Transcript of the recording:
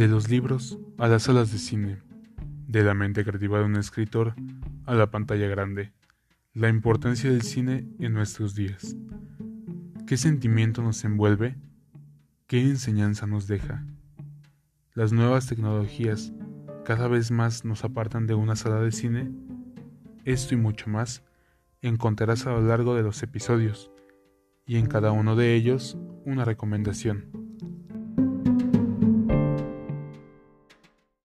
De los libros a las salas de cine, de la mente creativa de un escritor a la pantalla grande, la importancia del cine en nuestros días. ¿Qué sentimiento nos envuelve? ¿Qué enseñanza nos deja? Las nuevas tecnologías cada vez más nos apartan de una sala de cine. Esto y mucho más encontrarás a lo largo de los episodios y en cada uno de ellos una recomendación.